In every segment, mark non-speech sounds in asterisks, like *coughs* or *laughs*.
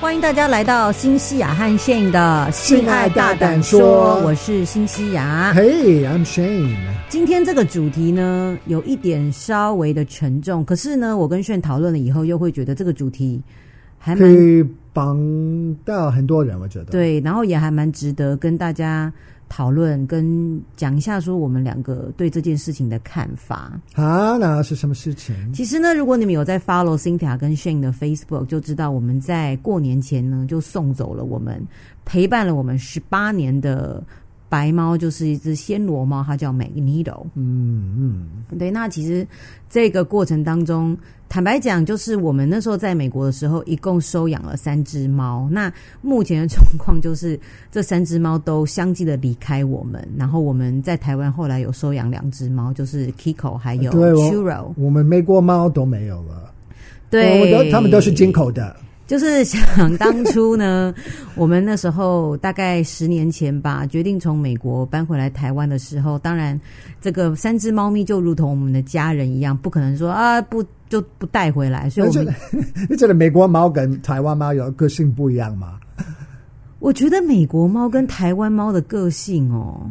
欢迎大家来到新西雅和 Shane 的性爱大胆说，我是新西雅。Hey，I'm Shane。今天这个主题呢，有一点稍微的沉重，可是呢，我跟 Shane 讨论了以后，又会觉得这个主题还蛮可以帮到很多人，我觉得对，然后也还蛮值得跟大家。讨论跟讲一下，说我们两个对这件事情的看法啊，那是什么事情？其实呢，如果你们有在 follow Cynthia 跟 Shane 的 Facebook，就知道我们在过年前呢就送走了我们陪伴了我们十八年的。白猫就是一只暹罗猫，它叫 Magneto。嗯嗯，对。那其实这个过程当中，坦白讲，就是我们那时候在美国的时候，一共收养了三只猫。那目前的状况就是，这三只猫都相继的离开我们。然后我们在台湾后来有收养两只猫，就是 Kiko 还有 Churro。我，们美国猫都没有了，对，我都他们都是进口的。就是想当初呢，我们那时候大概十年前吧，决定从美国搬回来台湾的时候，当然这个三只猫咪就如同我们的家人一样，不可能说啊不就不带回来。所以我们，你觉得美国猫跟台湾猫有个性不一样吗？我觉得美国猫跟台湾猫的个性哦，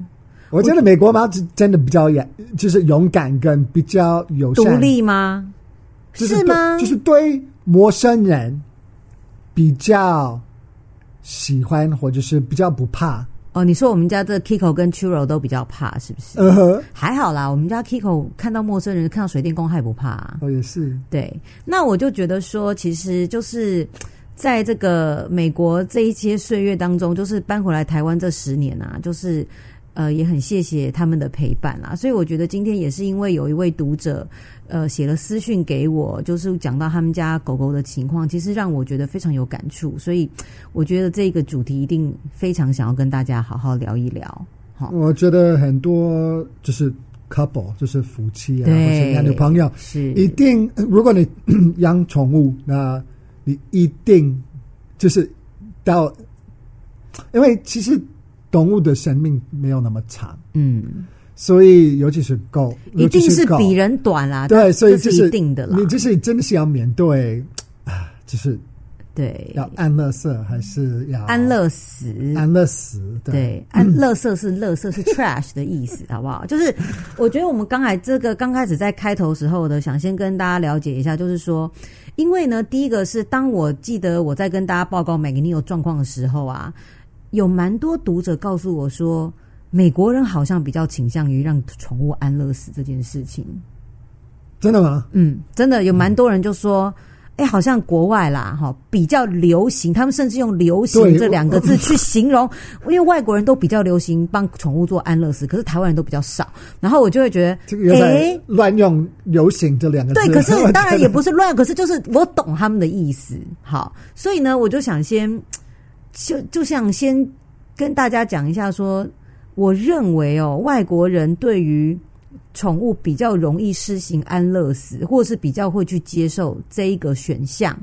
我觉得美国猫真的比较勇，就是勇敢跟比较友善，独立吗？是吗？就是对陌生人。比较喜欢，或者是比较不怕哦。你说我们家这 Kiko 跟 Churro 都比较怕，是不是？嗯哼，还好啦。我们家 Kiko 看到陌生人，看到水电工，还不怕啊。哦，也是。对，那我就觉得说，其实就是在这个美国这一些岁月当中，就是搬回来台湾这十年啊，就是。呃，也很谢谢他们的陪伴啦，所以我觉得今天也是因为有一位读者，呃，写了私讯给我，就是讲到他们家狗狗的情况，其实让我觉得非常有感触，所以我觉得这个主题一定非常想要跟大家好好聊一聊。好，我觉得很多就是 couple，就是夫妻啊，或是男女朋友，是一定，如果你 *coughs* 养宠物，那你一定就是到，因为其实。动物的生命没有那么长，嗯，所以尤其是狗，一定是比人短啦。对，所以这是一定的啦。你就是真的是要面对啊，就是对，要安乐死还是要安乐死？安乐死，对，对安乐色是乐色是 trash 的意思，*laughs* 好不好？就是我觉得我们刚才这个刚开始在开头时候的，想先跟大家了解一下，就是说，因为呢，第一个是当我记得我在跟大家报告 Magneto 状况的时候啊。有蛮多读者告诉我说，美国人好像比较倾向于让宠物安乐死这件事情。真的吗？嗯，真的有蛮多人就说，哎、欸，好像国外啦，哈，比较流行，他们甚至用“流行”这两个字去形容，*laughs* 因为外国人都比较流行帮宠物做安乐死，可是台湾人都比较少。然后我就会觉得，哎，乱用“流行”这两个字。对，可是 *laughs* 当然也不是乱，可是就是我懂他们的意思。好，所以呢，我就想先。就就像先跟大家讲一下说，说我认为哦，外国人对于宠物比较容易施行安乐死，或是比较会去接受这一个选项。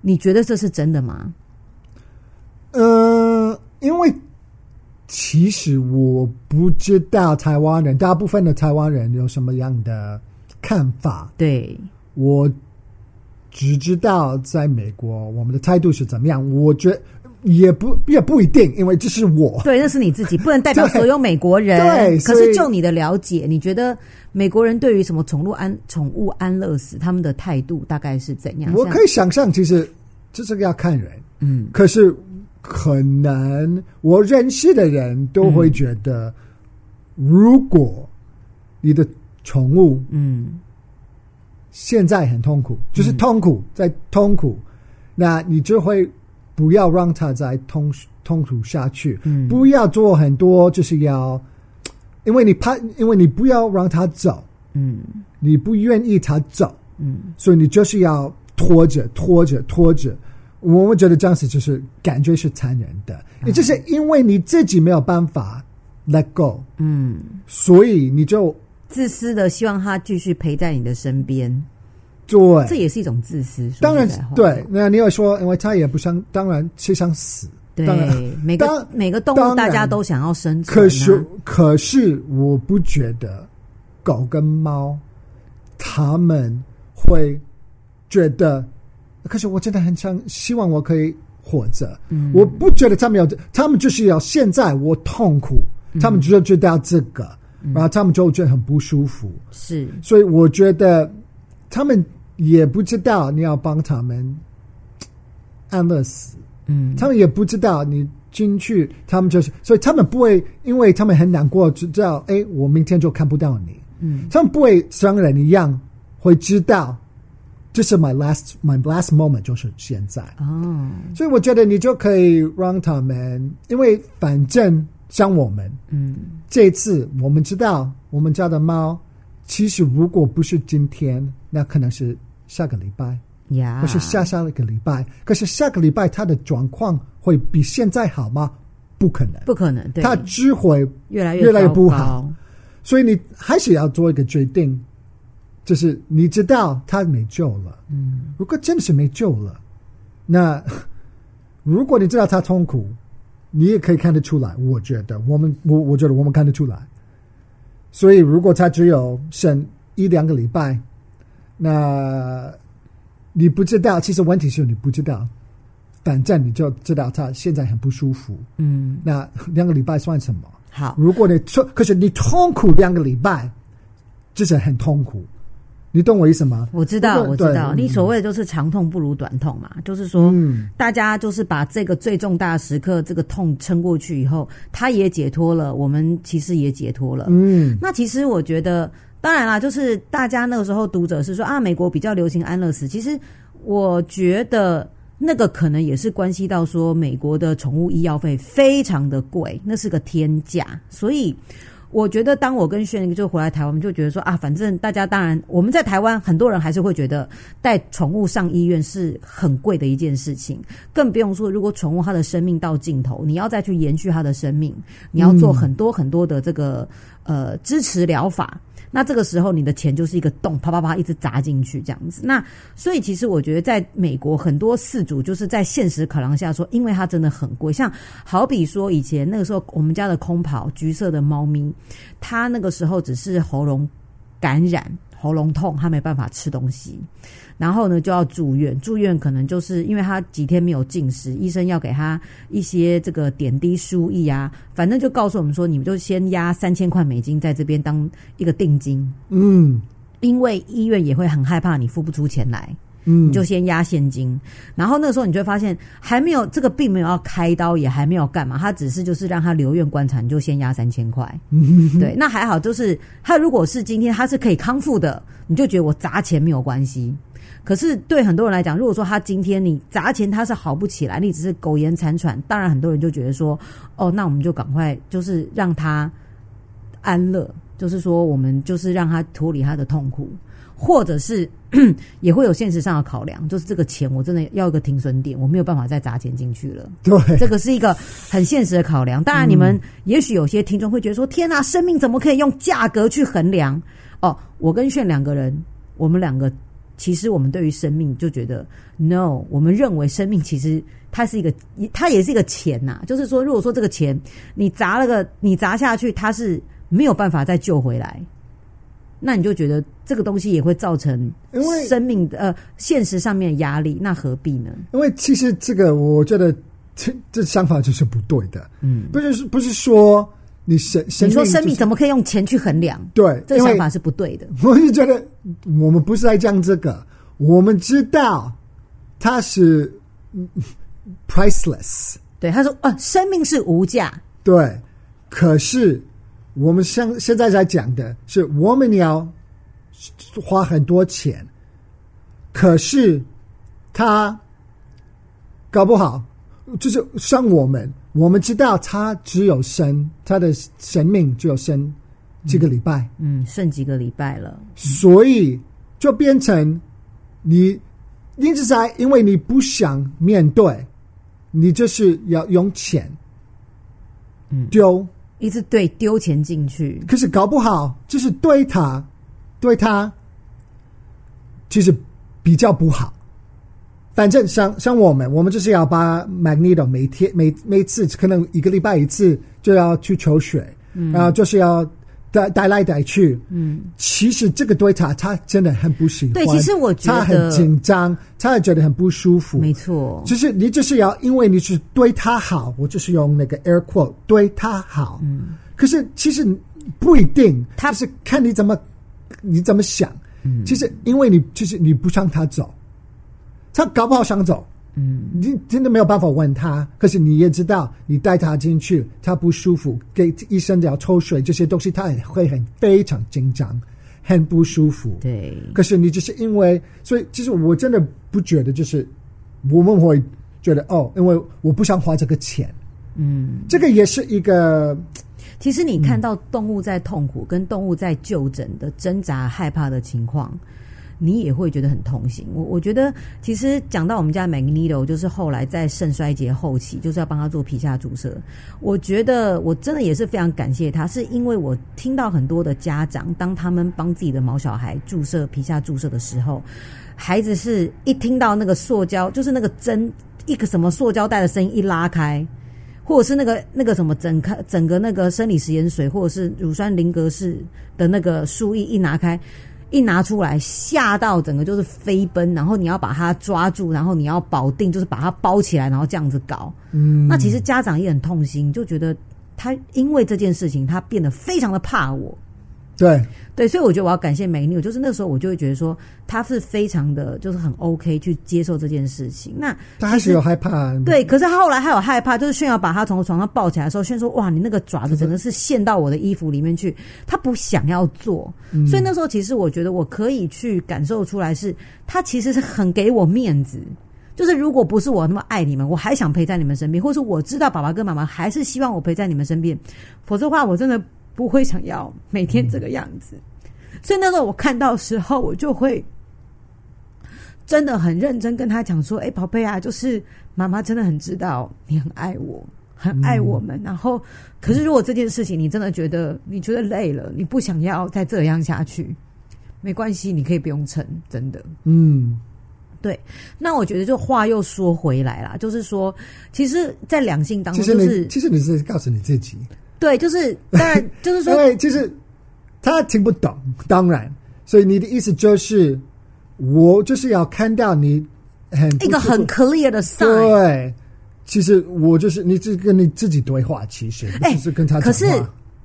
你觉得这是真的吗？呃，因为其实我不知道台湾人，大部分的台湾人有什么样的看法。对，我。只知道在美国，我们的态度是怎么样？我觉得也不也不一定，因为这是我。对，那是你自己，不能代表 *laughs* 所有美国人。对，可是就你的了解，你觉得美国人对于什么宠物安宠物安乐死，他们的态度大概是怎样？我可以想象，其实这是个要看人。嗯，可是可能我认识的人都会觉得，嗯、如果你的宠物，嗯。现在很痛苦，就是痛苦，嗯、在痛苦，那你就会不要让他再痛痛苦下去，嗯，不要做很多，就是要，因为你怕，因为你不要让他走，嗯，你不愿意他走，嗯，所以你就是要拖着拖着拖着，我们觉得这样子就是感觉是残忍的，嗯、也就是因为你自己没有办法 let go，嗯，所以你就。自私的希望他继续陪在你的身边，对，这也是一种自私。当然，对。那你有说，因为他也不想，当然是想死。对，每个每个动物大家都想要生存啊。可是，可是我不觉得狗跟猫他们会觉得可是我真的很想希望我可以活着。嗯，我不觉得他们要，他们就是要现在我痛苦，嗯、他们就知道这个，嗯、然后他们就觉得很不舒服。是，所以我觉得他们也不知道你要帮他们安乐死。嗯，他们也不知道你进去，他们就是，所以他们不会，因为他们很难过，知道，哎，我明天就看不到你。嗯，他们不会像人一样会知道，这是 my last my last moment，就是现在。哦，所以我觉得你就可以让他们，因为反正像我们，嗯，这一次我们知道我们家的猫，其实如果不是今天，那可能是下个礼拜。呀，不是下下一个礼拜，可是下个礼拜它的状况会比现在好吗？不可能，不可能，对，他只会越来越来越不好。所以你还是要做一个决定，就是你知道它没救了。嗯，如果真的是没救了，那 *laughs* 如果你知道他痛苦，你也可以看得出来。我觉得我们，我我觉得我们看得出来。所以如果他只有剩一两个礼拜，那。你不知道，其实问题是你不知道，反正你就知道他现在很不舒服。嗯，那两个礼拜算什么？好，如果你痛，可是你痛苦两个礼拜，就是很痛苦。你懂我意思吗？我知道，我知道。你所谓的就是长痛不如短痛嘛，嗯、就是说，大家就是把这个最重大的时刻，这个痛撑过去以后，他也解脱了，我们其实也解脱了。嗯，那其实我觉得。当然啦，就是大家那个时候读者是说啊，美国比较流行安乐死。其实我觉得那个可能也是关系到说，美国的宠物医药费非常的贵，那是个天价。所以我觉得，当我跟轩就回来台湾，我们就觉得说啊，反正大家当然我们在台湾很多人还是会觉得带宠物上医院是很贵的一件事情，更不用说如果宠物它的生命到尽头，你要再去延续它的生命，你要做很多很多的这个呃支持疗法。那这个时候，你的钱就是一个洞，啪啪啪一直砸进去这样子。那所以，其实我觉得，在美国很多事主就是在现实考量下说，因为它真的很贵。像好比说，以前那个时候，我们家的空跑橘色的猫咪，它那个时候只是喉咙感染。喉咙痛，他没办法吃东西，然后呢就要住院。住院可能就是因为他几天没有进食，医生要给他一些这个点滴输液啊，反正就告诉我们说，你们就先押三千块美金在这边当一个定金。嗯，因为医院也会很害怕你付不出钱来。嗯，你就先压现金，然后那个时候你就会发现还没有这个并没有要开刀，也还没有干嘛，他只是就是让他留院观察，你就先压三千块。嗯，对，那还好，就是他如果是今天他是可以康复的，你就觉得我砸钱没有关系。可是对很多人来讲，如果说他今天你砸钱他是好不起来，你只是苟延残喘，当然很多人就觉得说，哦，那我们就赶快就是让他安乐，就是说我们就是让他脱离他的痛苦。或者是 *clears throat* 也会有现实上的考量，就是这个钱我真的要一个停损点，我没有办法再砸钱进去了。*laughs* 对，这个是一个很现实的考量。当然，你们也许有些听众会觉得说：“天哪，生命怎么可以用价格去衡量？”哦，我跟炫两个人，我们两个其实我们对于生命就觉得 “no”，我们认为生命其实它是一个，它也是一个钱呐。就是说，如果说这个钱你砸了个，你砸下去，它是没有办法再救回来。那你就觉得这个东西也会造成生命的呃现实上面的压力，那何必呢？因为其实这个我觉得这这想法就是不对的，嗯，不是不是说你生你说生命怎么可以用钱去衡量？对，这个想法是不对的。*laughs* 我是觉得我们不是在讲这个，我们知道它是 priceless，对，他说啊，生命是无价，对，可是。我们现现在在讲的是，我们要花很多钱，可是他搞不好就是像我们，我们知道他只有生他的生命只有生几个礼拜，嗯，剩几个礼拜了，所以就变成你一直在，因为你不想面对，你就是要用钱丢。一直对丢钱进去，可是搞不好就是对他，对他其实比较不好。反正像像我们，我们就是要把 Magneto 每天每每次可能一个礼拜一次就要去抽血，嗯、然后就是要带带来带去，嗯，其实这个对他，他真的很不喜欢。对，其实我觉得他很紧张，他也觉得很不舒服。没错，就是你就是要，因为你是对他好，我就是用那个 air quote 对他好。嗯，可是其实不一定，他是看你怎么你怎么想。嗯，其实因为你其实你不让他走，他搞不好想走。嗯，你真的没有办法问他，可是你也知道，你带他进去，他不舒服，给医生要抽水这些东西，他也会很非常紧张，很不舒服。对，可是你只是因为，所以其实我真的不觉得，就是我们会觉得哦，因为我不想花这个钱。嗯，这个也是一个。其实你看到动物在痛苦，跟动物在就诊的挣扎、害怕的情况。你也会觉得很痛心。我我觉得，其实讲到我们家 Magneto，就是后来在肾衰竭后期，就是要帮他做皮下注射。我觉得我真的也是非常感谢他，是因为我听到很多的家长，当他们帮自己的毛小孩注射皮下注射的时候，孩子是一听到那个塑胶，就是那个针一个什么塑胶袋的声音一拉开，或者是那个那个什么整开整个那个生理食盐水，或者是乳酸林格氏的那个输液一拿开。一拿出来，吓到整个就是飞奔，然后你要把它抓住，然后你要保定，就是把它包起来，然后这样子搞。嗯，那其实家长也很痛心，就觉得他因为这件事情，他变得非常的怕我。对对，所以我觉得我要感谢美女，就是那时候我就会觉得说，他是非常的，就是很 OK 去接受这件事情。那他还是有害怕，对，可是他后来还有害怕，就是炫耀把他从床上抱起来的时候，炫说：“哇，你那个爪子真的是陷到我的衣服里面去。”他不想要做，所以那时候其实我觉得我可以去感受出来，是他其实是很给我面子。就是如果不是我那么爱你们，我还想陪在你们身边，或是我知道爸爸跟妈妈还是希望我陪在你们身边，否则的话，我真的。不会想要每天这个样子，所以那时候我看到的时候，我就会真的很认真跟他讲说：“哎，宝贝啊，就是妈妈真的很知道你很爱我，很爱我们。然后，可是如果这件事情你真的觉得你觉得累了，你不想要再这样下去，没关系，你可以不用撑，真的。”嗯，对。那我觉得，就话又说回来啦，就是说，其实，在两性当中，就是其实你是告诉你自己。对，就是当然，*laughs* 就是说，因为其实他听不懂，当然，所以你的意思就是，我就是要看到你很一个很 clear 的 sign。对，其实我就是你只跟你自己对话，其实哎，是跟他。可是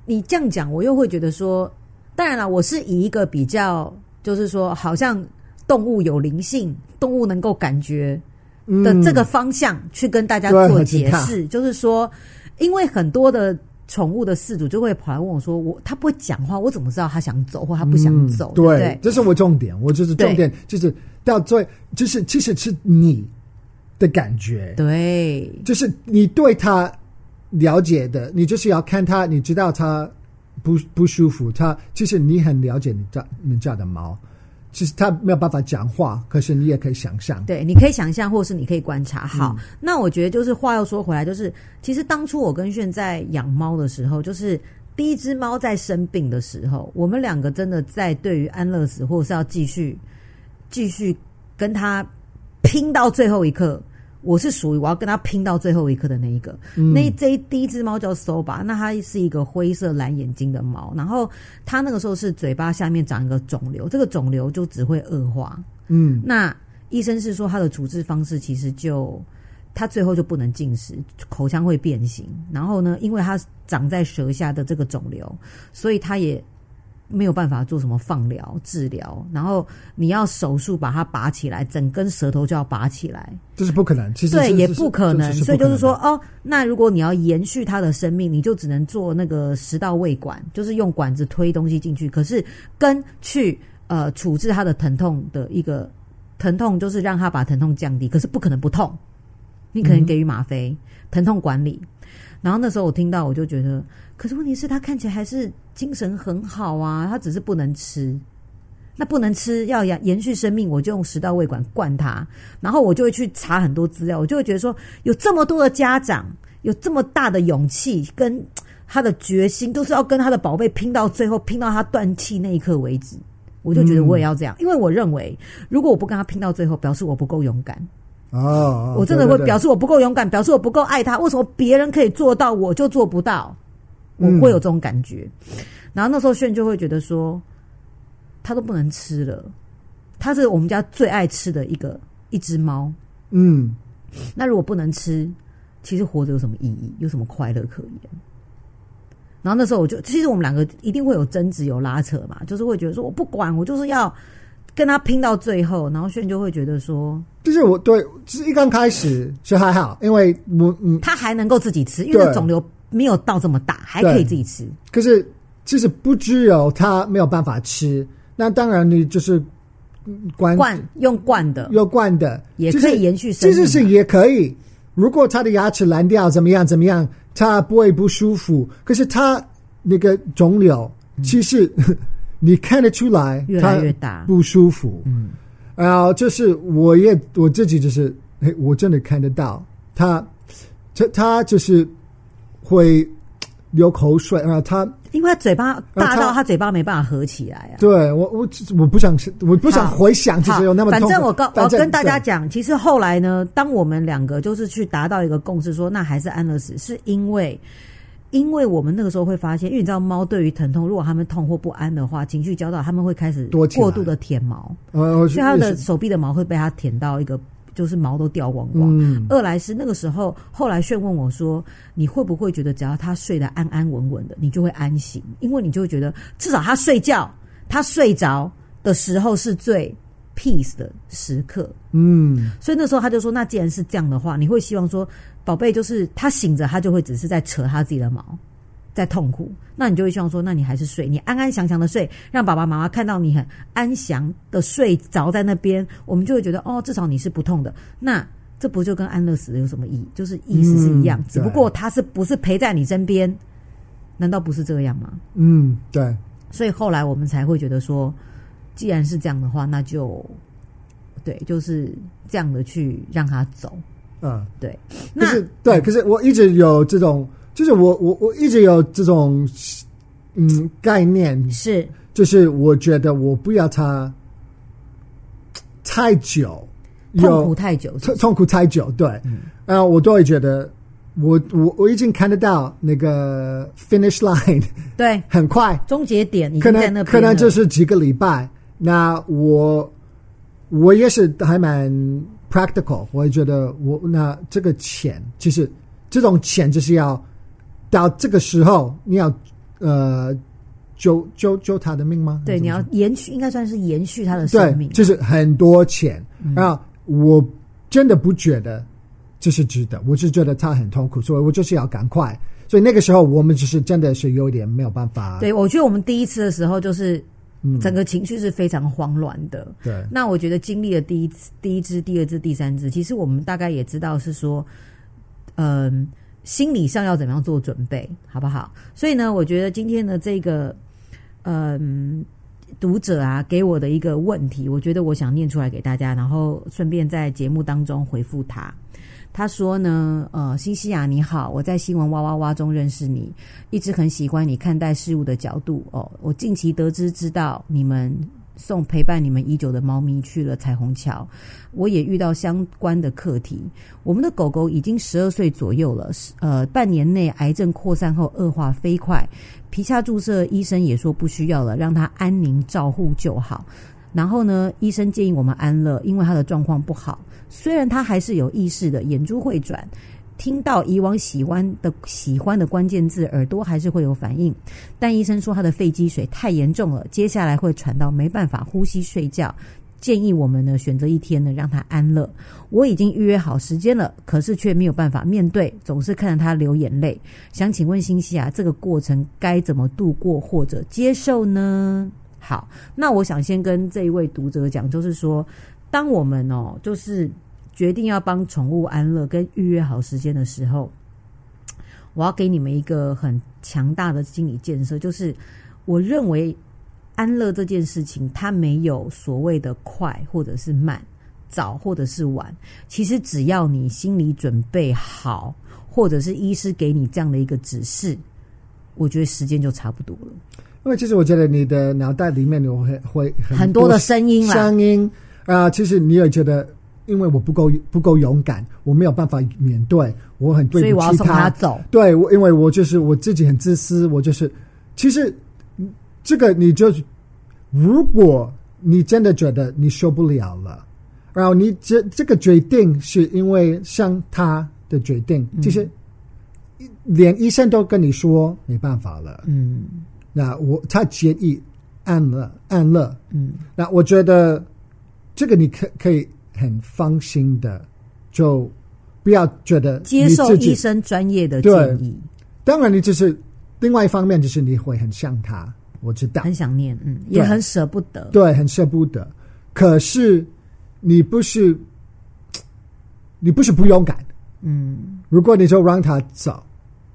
你这样讲，我又会觉得说，当然了，我是以一个比较，就是说，好像动物有灵性，动物能够感觉的这个方向去跟大家做解释，嗯、就是说，因为很多的。宠物的饲主就会跑来问我说：“我他不会讲话，我怎么知道他想走或他不想走？”嗯、对，对，对，这是我重点。我就是重点，就是到最，就是其实是你的感觉。对，就是你对他了解的，你就是要看他，你知道他不不舒服，他其实你很了解你家你家的猫。其实他没有办法讲话，可是你也可以想象。对，你可以想象，或是你可以观察。好，嗯、那我觉得就是话又说回来，就是其实当初我跟炫在养猫的时候，就是第一只猫在生病的时候，我们两个真的在对于安乐死，或者是要继续继续跟他拼到最后一刻。我是属于我要跟他拼到最后一刻的那一个。嗯、那这一第一只猫叫 Soba，那它是一个灰色蓝眼睛的猫。然后它那个时候是嘴巴下面长一个肿瘤，这个肿瘤就只会恶化。嗯，那医生是说它的处置方式其实就它最后就不能进食，口腔会变形。然后呢，因为它长在舌下的这个肿瘤，所以它也。没有办法做什么放疗治疗，然后你要手术把它拔起来，整根舌头就要拔起来，这是不可能。其实对，也不可能。所以就是说，哦，那如果你要延续他的生命，你就只能做那个食道胃管，就是用管子推东西进去。可是跟去呃处置他的疼痛的一个疼痛，就是让他把疼痛降低。可是不可能不痛，你可能给予吗啡、嗯、疼痛管理。然后那时候我听到，我就觉得，可是问题是，他看起来还是精神很好啊，他只是不能吃。那不能吃，要延延续生命，我就用食道胃管灌他。然后我就会去查很多资料，我就会觉得说，有这么多的家长，有这么大的勇气跟他的决心，都是要跟他的宝贝拼到最后，拼到他断气那一刻为止。我就觉得我也要这样，嗯、因为我认为，如果我不跟他拼到最后，表示我不够勇敢。哦，我真的会表示我不够勇敢，表示我不够爱他。为什么别人可以做到，我就做不到？我会有这种感觉。嗯、然后那时候炫就会觉得说，他都不能吃了，他是我们家最爱吃的一个一只猫。嗯，那如果不能吃，其实活着有什么意义？有什么快乐可言？然后那时候我就，其实我们两个一定会有争执、有拉扯嘛，就是会觉得说，我不管，我就是要跟他拼到最后。然后炫就会觉得说，就是我对，就是一刚开始是还好，因为我嗯，他还能够自己吃，因为肿瘤没有到这么大，还可以自己吃。可是其实不只有他没有办法吃，那当然你就是。灌灌用罐的，用罐的也可以延续生命。其实是也可以。如果他的牙齿烂掉，怎么样？怎么样？他不会不舒服。可是他那个肿瘤，其实、嗯、*laughs* 你看得出来，越来越大，不舒服。嗯，然后就是我也我自己就是，哎，我真的看得到他，他他就是会流口水啊，他。因为他嘴巴大到他嘴巴没办法合起来啊！对我我我不想我不想回想，其实有那么痛。反正我告我跟大家讲，其实后来呢，当我们两个就是去达到一个共识，说那还是安乐死，是因为因为我们那个时候会发现，因为你知道猫对于疼痛，如果它们痛或不安的话，情绪焦躁，它们会开始过度的舔毛，所以它的手臂的毛会被它舔到一个。就是毛都掉光光。嗯、二来是那个时候，后来炫问我说：“你会不会觉得只要他睡得安安稳稳的，你就会安心？因为你就会觉得至少他睡觉，他睡着的时候是最 peace 的时刻。”嗯，所以那时候他就说：“那既然是这样的话，你会希望说，宝贝，就是他醒着，他就会只是在扯他自己的毛。”在痛苦，那你就会希望说，那你还是睡，你安安详详的睡，让爸爸妈妈看到你很安详的睡着在那边，我们就会觉得哦，至少你是不痛的。那这不就跟安乐死有什么意义？就是意思是一样，嗯、只不过他是不是陪在你身边？难道不是这样吗？嗯，对。所以后来我们才会觉得说，既然是这样的话，那就对，就是这样的去让他走。嗯，对。那是对，可是我一直有这种。就是我我我一直有这种嗯概念，是。就是我觉得我不要他太久，痛苦太久是是，痛苦太久，对，嗯，然后我都会觉得我我我已经看得到那个 finish line，对，*laughs* 很快。终结点你可能可能就是几个礼拜，那我我也是还蛮 practical，我也觉得我那这个钱其实这种钱就是要。到这个时候，你要呃救救救他的命吗？对，你要延续，应该算是延续他的生命。对，就是很多钱。然后、嗯、我真的不觉得这是值得，我是觉得他很痛苦，所以我就是要赶快。所以那个时候，我们只是真的是有点没有办法。对，我觉得我们第一次的时候，就是整个情绪是非常慌乱的。嗯、对，那我觉得经历了第一次、第一支、第二支、第三支，其实我们大概也知道是说，嗯。心理上要怎么样做准备，好不好？所以呢，我觉得今天的这个，嗯，读者啊，给我的一个问题，我觉得我想念出来给大家，然后顺便在节目当中回复他。他说呢，呃，新西亚你好，我在新闻哇哇哇中认识你，一直很喜欢你看待事物的角度哦。我近期得知知道你们。送陪伴你们已久的猫咪去了彩虹桥，我也遇到相关的课题。我们的狗狗已经十二岁左右了，呃，半年内癌症扩散后恶化飞快，皮下注射医生也说不需要了，让它安宁照护就好。然后呢，医生建议我们安乐，因为它的状况不好，虽然它还是有意识的，眼珠会转。听到以往喜欢的喜欢的关键字，耳朵还是会有反应。但医生说他的肺积水太严重了，接下来会喘到没办法呼吸睡觉，建议我们呢选择一天呢让他安乐。我已经预约好时间了，可是却没有办法面对，总是看着他流眼泪。想请问新西啊，这个过程该怎么度过或者接受呢？好，那我想先跟这一位读者讲，就是说，当我们哦，就是。决定要帮宠物安乐跟预约好时间的时候，我要给你们一个很强大的心理建设，就是我认为安乐这件事情，它没有所谓的快或者是慢，早或者是晚。其实只要你心理准备好，或者是医师给你这样的一个指示，我觉得时间就差不多了。因为其实我觉得你的脑袋里面有会会很多很多的声音，声音啊，其实你也觉得。因为我不够不够勇敢，我没有办法面对，我很对不起他。所以我要送他走。对，我因为我就是我自己很自私，我就是其实这个你就，如果你真的觉得你受不了了，然后你这这个决定是因为像他的决定，其实连医生都跟你说没办法了。嗯，那我他建议安乐安乐。嗯，那我觉得这个你可可以很放心的，就不要觉得接受医生专业的建议。当然，你就是。另外一方面就是你会很像他，我知道，很想念，嗯，也很舍不得，对，很舍不得。可是你不是，你不是不勇敢，嗯。如果你就让他走，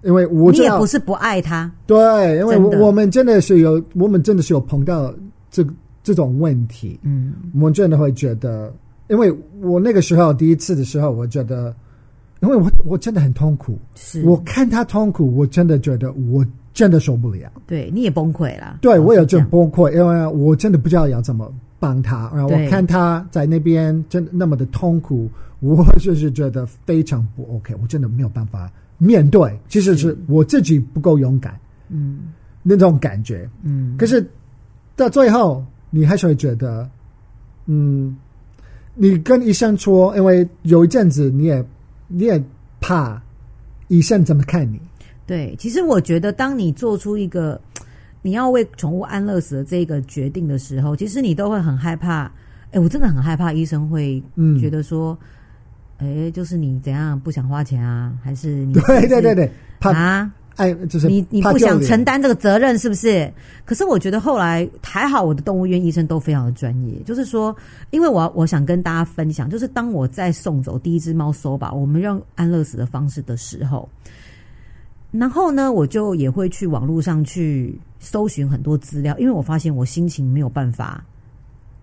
因为我你也不是不爱他，对，因为我我们真的是有，我们真的是有碰到这这种问题，嗯，我们真的会觉得，因为我那个时候第一次的时候，我觉得。因为我我真的很痛苦，是我看他痛苦，我真的觉得我真的受不了。对，你也崩溃了。对，我也就崩溃，因为我真的不知道要怎么帮他。然后我看他在那边真的那么的痛苦，我就是觉得非常不 OK。我真的没有办法面对，其实是我自己不够勇敢。嗯，那种感觉。嗯，可是到最后，你还是会觉得，嗯，你跟医生说，因为有一阵子你也。你也怕医生怎么看你？对，其实我觉得，当你做出一个你要为宠物安乐死的这个决定的时候，其实你都会很害怕。哎，我真的很害怕医生会觉得说，哎、嗯，就是你怎样不想花钱啊？还是你对对对对怕啊？哎，就是你你不想承担这个责任是不是？可是我觉得后来还好，我的动物园医生都非常的专业。就是说，因为我我想跟大家分享，就是当我在送走第一只猫搜吧，我们用安乐死的方式的时候，然后呢，我就也会去网络上去搜寻很多资料，因为我发现我心情没有办法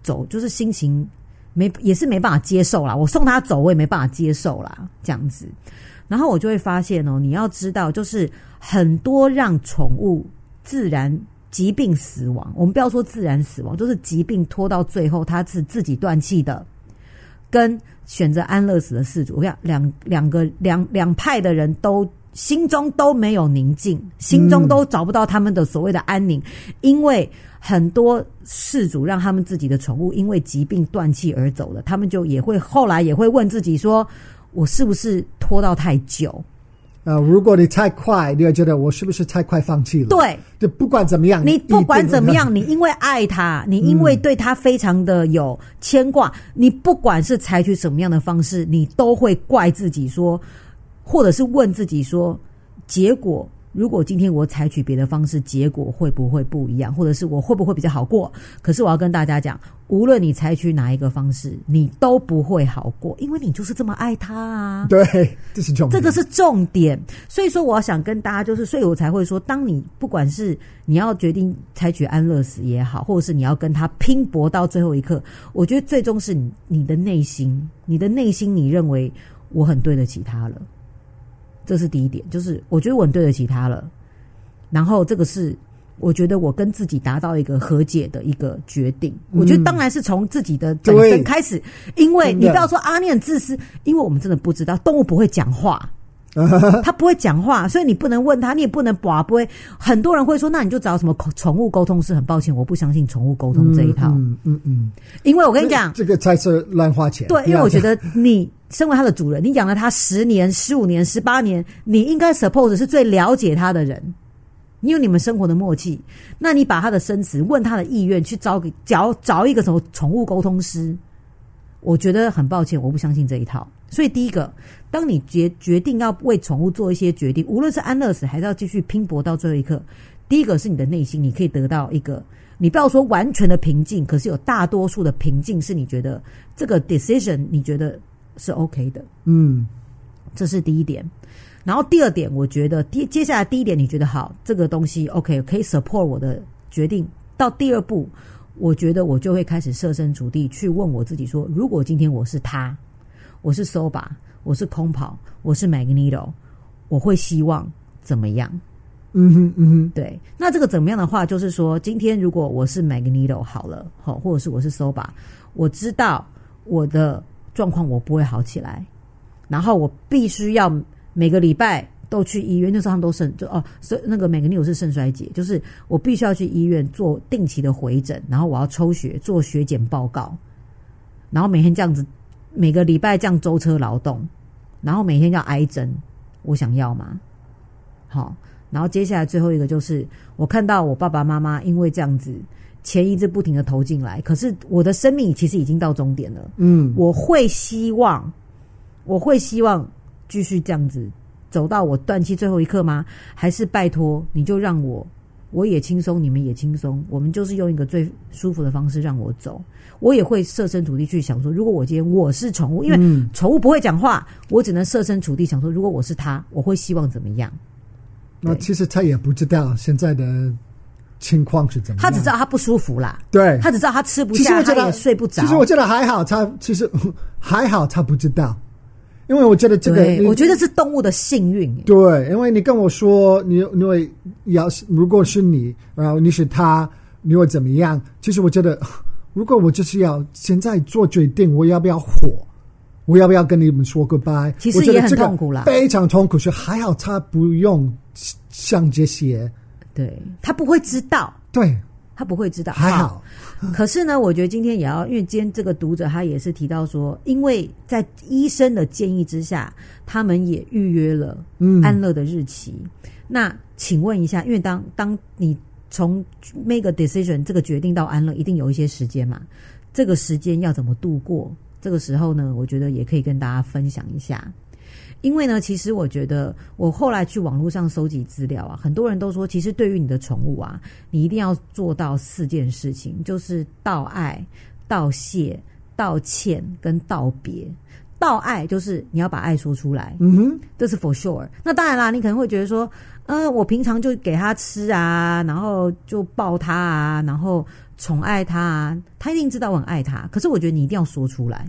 走，就是心情没也是没办法接受啦。我送他走，我也没办法接受啦，这样子。然后我就会发现哦，你要知道，就是很多让宠物自然疾病死亡，我们不要说自然死亡，就是疾病拖到最后它是自己断气的，跟选择安乐死的事主，我想两两个两两派的人都心中都没有宁静，心中都找不到他们的所谓的安宁，因为很多事主让他们自己的宠物因为疾病断气而走了，他们就也会后来也会问自己说。我是不是拖到太久？啊、呃，如果你太快，你会觉得我是不是太快放弃了？对，就不管怎么样，你不管怎么样，你因为爱他，你因为对他非常的有牵挂，嗯、你不管是采取什么样的方式，你都会怪自己说，或者是问自己说，结果。如果今天我采取别的方式，结果会不会不一样？或者是我会不会比较好过？可是我要跟大家讲，无论你采取哪一个方式，你都不会好过，因为你就是这么爱他啊！对，这是重点，这个是重点。所以说，我要想跟大家就是，所以我才会说，当你不管是你要决定采取安乐死也好，或者是你要跟他拼搏到最后一刻，我觉得最终是你你的内心，你的内心，你认为我很对得起他了。这是第一点，就是我觉得我很对得起他了。然后这个是我觉得我跟自己达到一个和解的一个决定。嗯、我觉得当然是从自己的本身开始，因为你不要说啊，你很自私，因为我们真的不知道动物不会讲话，*laughs* 他不会讲话，所以你不能问他，你也不能把不会。很多人会说，那你就找什么宠物沟通师？很抱歉，我不相信宠物沟通这一套。嗯嗯，嗯嗯，因为我跟你讲，这个才是乱花钱。对，因为我觉得你。身为它的主人，你养了它十年、十五年、十八年，你应该 suppose 是最了解它的人。你有你们生活的默契，那你把他的生死、问他的意愿，去找个找找一个什么宠物沟通师，我觉得很抱歉，我不相信这一套。所以第一个，当你决决定要为宠物做一些决定，无论是安乐死还是要继续拼搏到最后一刻，第一个是你的内心，你可以得到一个，你不要说完全的平静，可是有大多数的平静，是你觉得这个 decision，你觉得。是 OK 的，嗯，这是第一点。然后第二点，我觉得第接下来第一点，你觉得好，这个东西 OK 可以 support 我的决定。到第二步，我觉得我就会开始设身处地去问我自己说：如果今天我是他，我是 Soba，我是空跑，我是 Magneto，我会希望怎么样？嗯哼嗯哼，对。那这个怎么样的话，就是说，今天如果我是 Magneto 好了，好，或者是我是 Soba，我知道我的。状况我不会好起来，然后我必须要每个礼拜都去医院，那时候他们都肾就哦，所以那个每个女友是肾衰竭，就是我必须要去医院做定期的回诊，然后我要抽血做血检报告，然后每天这样子，每个礼拜这样舟车劳顿，然后每天要挨针，我想要吗？好，然后接下来最后一个就是我看到我爸爸妈妈因为这样子钱一直不停的投进来，可是我的生命其实已经到终点了，嗯，我会希望，我会希望继续这样子。走到我断气最后一刻吗？还是拜托你就让我，我也轻松，你们也轻松，我们就是用一个最舒服的方式让我走。我也会设身处地去想说，如果我今天我是宠物，因为宠物不会讲话，我只能设身处地想说，如果我是他，我会希望怎么样？那其实他也不知道现在的情况是怎么样，他只知道他不舒服啦。对，他只知道他吃不下，他也睡不着。其实我觉得还好，他其实 *laughs* 还好，他不知道。因为我觉得这个，我觉得是动物的幸运。对，因为你跟我说，你因为要是如果是你，然后你是他，你会怎么样？其实我觉得，如果我就是要现在做决定，我要不要火？我要不要跟你们说 goodbye？其实也很痛苦啦，非常痛苦。是还好他不用想这些，对，他不会知道。对。他不会知道，还好。可是呢，我觉得今天也要，因为今天这个读者他也是提到说，因为在医生的建议之下，他们也预约了安乐的日期。嗯、那请问一下，因为当当你从 make a decision 这个决定到安乐，一定有一些时间嘛？这个时间要怎么度过？这个时候呢，我觉得也可以跟大家分享一下。因为呢，其实我觉得，我后来去网络上搜集资料啊，很多人都说，其实对于你的宠物啊，你一定要做到四件事情，就是道爱、道谢、道歉跟道别。道爱就是你要把爱说出来，嗯哼，这是 for sure。那当然啦，你可能会觉得说，嗯、呃，我平常就给他吃啊，然后就抱他啊，然后宠爱他啊，他一定知道我很爱他。可是我觉得你一定要说出来，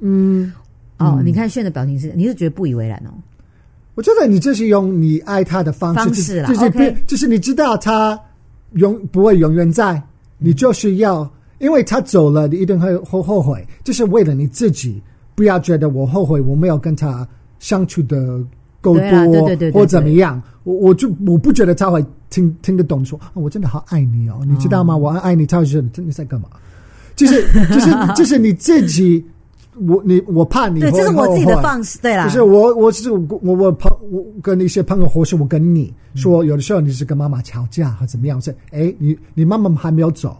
嗯。哦，你看炫的表情是，你是觉得不以为然哦？我觉得你就是用你爱他的方式，方式啦，就是就是你知道他永不会永远在，你就是要，因为他走了，你一定会后后悔，就是为了你自己，不要觉得我后悔我没有跟他相处的够多，对对对，或怎么样，我我就我不觉得他会听听得懂说，哦，我真的好爱你哦，你知道吗？我爱你，他会觉得你在干嘛？就是 *laughs* 就是就是你自己。我你我怕你，对，这是我自己的方式，对啦。就是我我是我我我朋我跟一些朋友，或是我跟你说，有的时候你是跟妈妈吵架或怎么样，是哎，你你妈妈还没有走，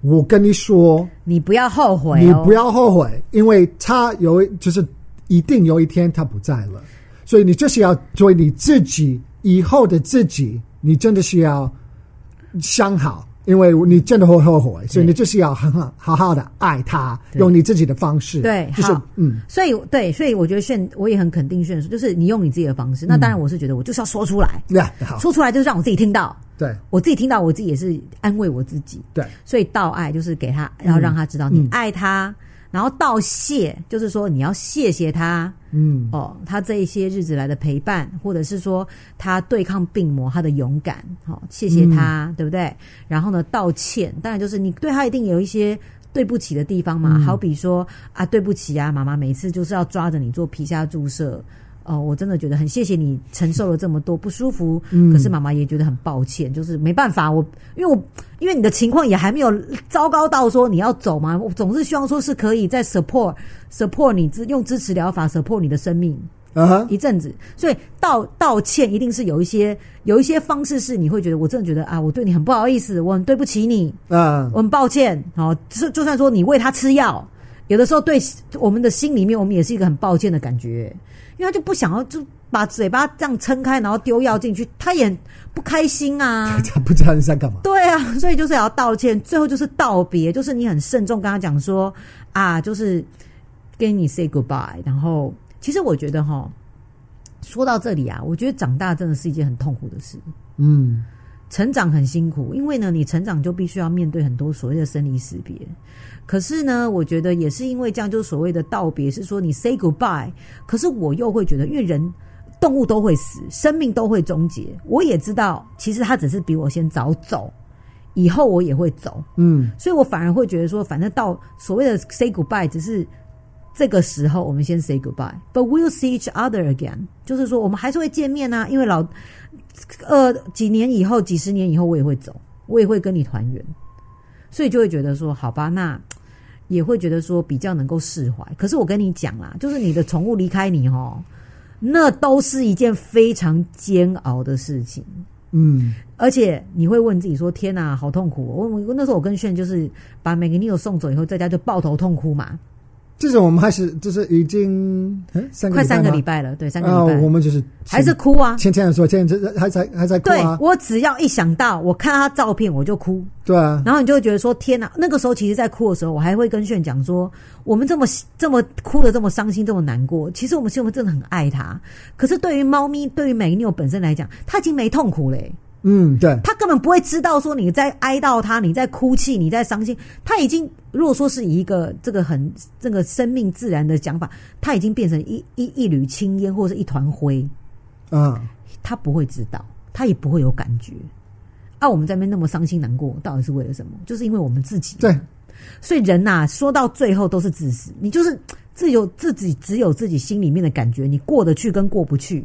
我跟你说，你不要后悔，你不要后悔，因为他有就是一定有一天他不在了，所以你就是要作为你自己以后的自己，你真的是要想好。因为你真的会后悔，所以你就是要很好好好的爱他，用你自己的方式。对，就是好嗯，所以对，所以我觉得炫，我也很肯定炫，就是你用你自己的方式。那当然，我是觉得我就是要说出来，对、嗯，说出来就是让我自己听到。对，我自己听到，我自己也是安慰我自己。对，所以道爱就是给他，然后让他知道你爱他。嗯然后道谢，就是说你要谢谢他，嗯，哦，他这一些日子来的陪伴，或者是说他对抗病魔他的勇敢，好、哦，谢谢他，嗯、对不对？然后呢，道歉，当然就是你对他一定有一些对不起的地方嘛，嗯、好比说啊，对不起啊，妈妈每次就是要抓着你做皮下注射。哦，我真的觉得很谢谢你承受了这么多不舒服，嗯，可是妈妈也觉得很抱歉，就是没办法，我因为我因为你的情况也还没有糟糕到说你要走嘛，我总是希望说是可以在 support support 你支用支持疗法 support 你的生命一阵子，所以道道歉一定是有一些有一些方式是你会觉得我真的觉得啊，我对你很不好意思，我很对不起你，啊，我很抱歉，好，就就算说你喂他吃药，有的时候对我们的心里面我们也是一个很抱歉的感觉。因为他就不想要，就把嘴巴这样撑开，然后丢药进去，他也不开心啊。*laughs* 他不知道你在干嘛。对啊，所以就是要道歉，最后就是道别，就是你很慎重跟他讲说啊，就是跟你 say goodbye。然后，其实我觉得哈，说到这里啊，我觉得长大真的是一件很痛苦的事。嗯。成长很辛苦，因为呢，你成长就必须要面对很多所谓的生离死别。可是呢，我觉得也是因为这样，就是所谓的道别，是说你 say goodbye。可是我又会觉得，因为人、动物都会死，生命都会终结。我也知道，其实他只是比我先早走，以后我也会走。嗯，所以我反而会觉得说，反正到所谓的 say goodbye，只是这个时候我们先 say goodbye，but we'll see each other again，就是说我们还是会见面啊，因为老呃几年以后、几十年以后我也会走，我也会跟你团圆，所以就会觉得说好吧，那也会觉得说比较能够释怀。可是我跟你讲啦，就是你的宠物离开你哦，那都是一件非常煎熬的事情。嗯，而且你会问自己说：“天哪，好痛苦！”我我那时候我跟炫就是把每个 Neo 送走以后，在家就抱头痛哭嘛。这种我们还是就是已经三快三个礼拜了，对，三个礼拜，我们就是还是哭啊。前天说，前天还在还在哭啊。对，我只要一想到我看他照片，我就哭。对啊，然后你就会觉得说：“天哪！”那个时候其实，在哭的时候，我还会跟炫讲说：“我们这么这么哭的这么伤心，这么难过，其实我们是我们真的很爱他。可是对于猫咪，对于美 Neo 本身来讲，他已经没痛苦嘞。”嗯，对，他根本不会知道说你在哀悼他，你在哭泣，你在伤心。他已经如果说是以一个这个很这个生命自然的讲法，他已经变成一一一缕青烟或者是一团灰嗯，他不会知道，他也不会有感觉。啊，我们在那边那么伤心难过，到底是为了什么？就是因为我们自己。对，所以人呐、啊，说到最后都是自私，你就是自有自己只有自己心里面的感觉，你过得去跟过不去，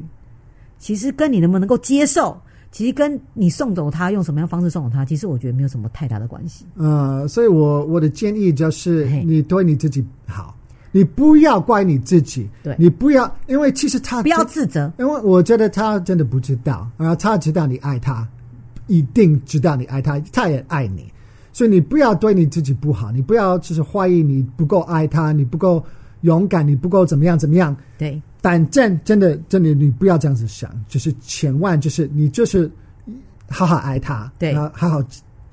其实跟你能不能够接受。其实跟你送走他，用什么样方式送走他，其实我觉得没有什么太大的关系。呃，所以我我的建议就是，你对你自己好，你不要怪你自己，对，你不要，因为其实他不要自责，因为我觉得他真的不知道，然后他知道你爱他，一定知道你爱他，他也爱你，所以你不要对你自己不好，你不要就是怀疑你不够爱他，你不够勇敢，你不够怎么样怎么样，对。反正真的，真的，你不要这样子想，就是千万，就是你就是好好爱他，对，好好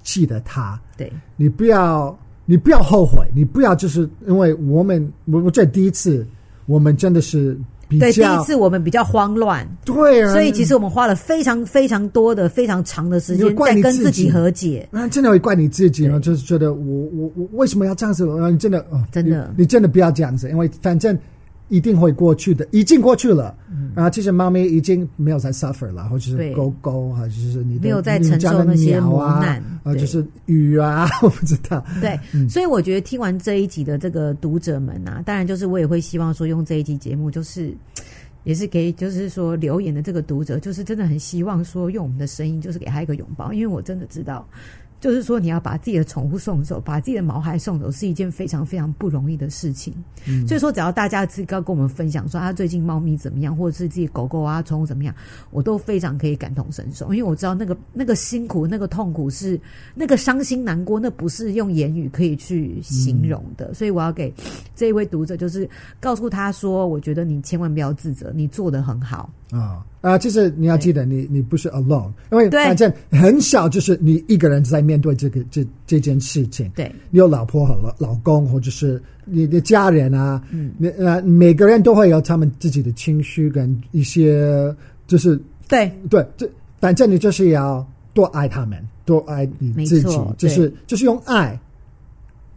记得他，对，你不要，你不要后悔，你不要就是因为我们，我我这第一次，我们真的是比较，对，第一次我们比较慌乱，对啊，所以其实我们花了非常非常多的非常长的时间在跟自己。和解，那真的会怪你自己，就是觉得我我我为什么要这样子？你真的哦，真的。你，你真的不要这样子，因为反正。一定会过去的，已经过去了。嗯、啊，其实猫咪已经没有在 suffer 了，或者是狗狗啊，就是你没有在承受那些磨难啊，就是雨啊，*laughs* 我不知道。对，嗯、所以我觉得听完这一集的这个读者们啊，当然就是我也会希望说，用这一集节目，就是也是给就是说留言的这个读者，就是真的很希望说，用我们的声音，就是给他一个拥抱，因为我真的知道。就是说，你要把自己的宠物送走，把自己的毛孩送走，是一件非常非常不容易的事情。嗯，所以说，只要大家自己要跟我们分享说啊最近猫咪怎么样，或者是自己狗狗啊、宠物怎么样，我都非常可以感同身受，因为我知道那个那个辛苦、那个痛苦是那个伤心难过，那不是用言语可以去形容的。嗯，所以我要给这一位读者，就是告诉他说，我觉得你千万不要自责，你做得很好。啊啊！其实你要记得你，你你不是 alone，因为反正很小，就是你一个人在面对这个这这件事情。对，你有老婆和老老公，或者是你的家人啊，嗯，呃，每个人都会有他们自己的情绪跟一些，就是对对，这反正你就是要多爱他们，多爱你自己，就是就是用爱。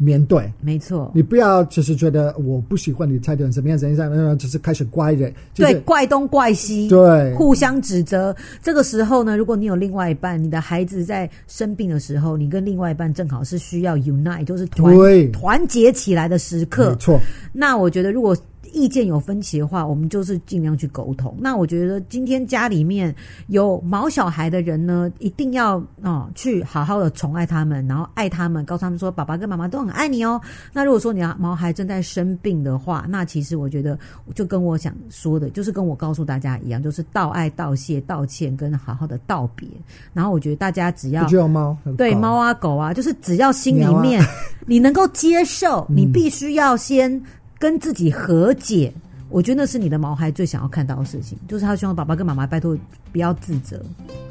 面对，没错，你不要只是觉得我不喜欢你态度怎么样怎么样，然后只是开始怪人，对，怪东怪西，对，互相指责。这个时候呢，如果你有另外一半，你的孩子在生病的时候，你跟另外一半正好是需要 unite，就是团团结起来的时刻，没错。那我觉得如果。意见有分歧的话，我们就是尽量去沟通。那我觉得今天家里面有毛小孩的人呢，一定要啊、哦、去好好的宠爱他们，然后爱他们，告诉他们说爸爸跟妈妈都很爱你哦。那如果说你要毛孩正在生病的话，那其实我觉得就跟我想说的，就是跟我告诉大家一样，就是道爱、道谢、道歉，跟好好的道别。然后我觉得大家只要只有猫对猫啊狗啊，就是只要心里面你能够接受，你必须要先。跟自己和解，我觉得那是你的毛孩最想要看到的事情，就是他希望爸爸跟妈妈拜托不要自责，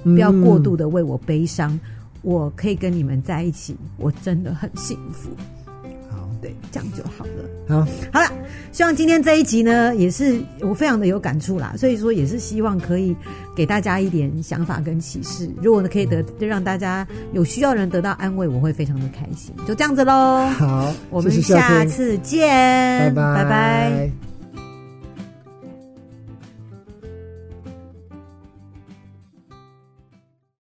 不要过度的为我悲伤，嗯、我可以跟你们在一起，我真的很幸福。对，这样就好了。好，好了，希望今天这一集呢，也是我非常的有感触啦。所以说，也是希望可以给大家一点想法跟启示。如果呢，可以得，就让大家有需要的人得到安慰，我会非常的开心。就这样子喽。好，我们下次见，拜拜，拜拜。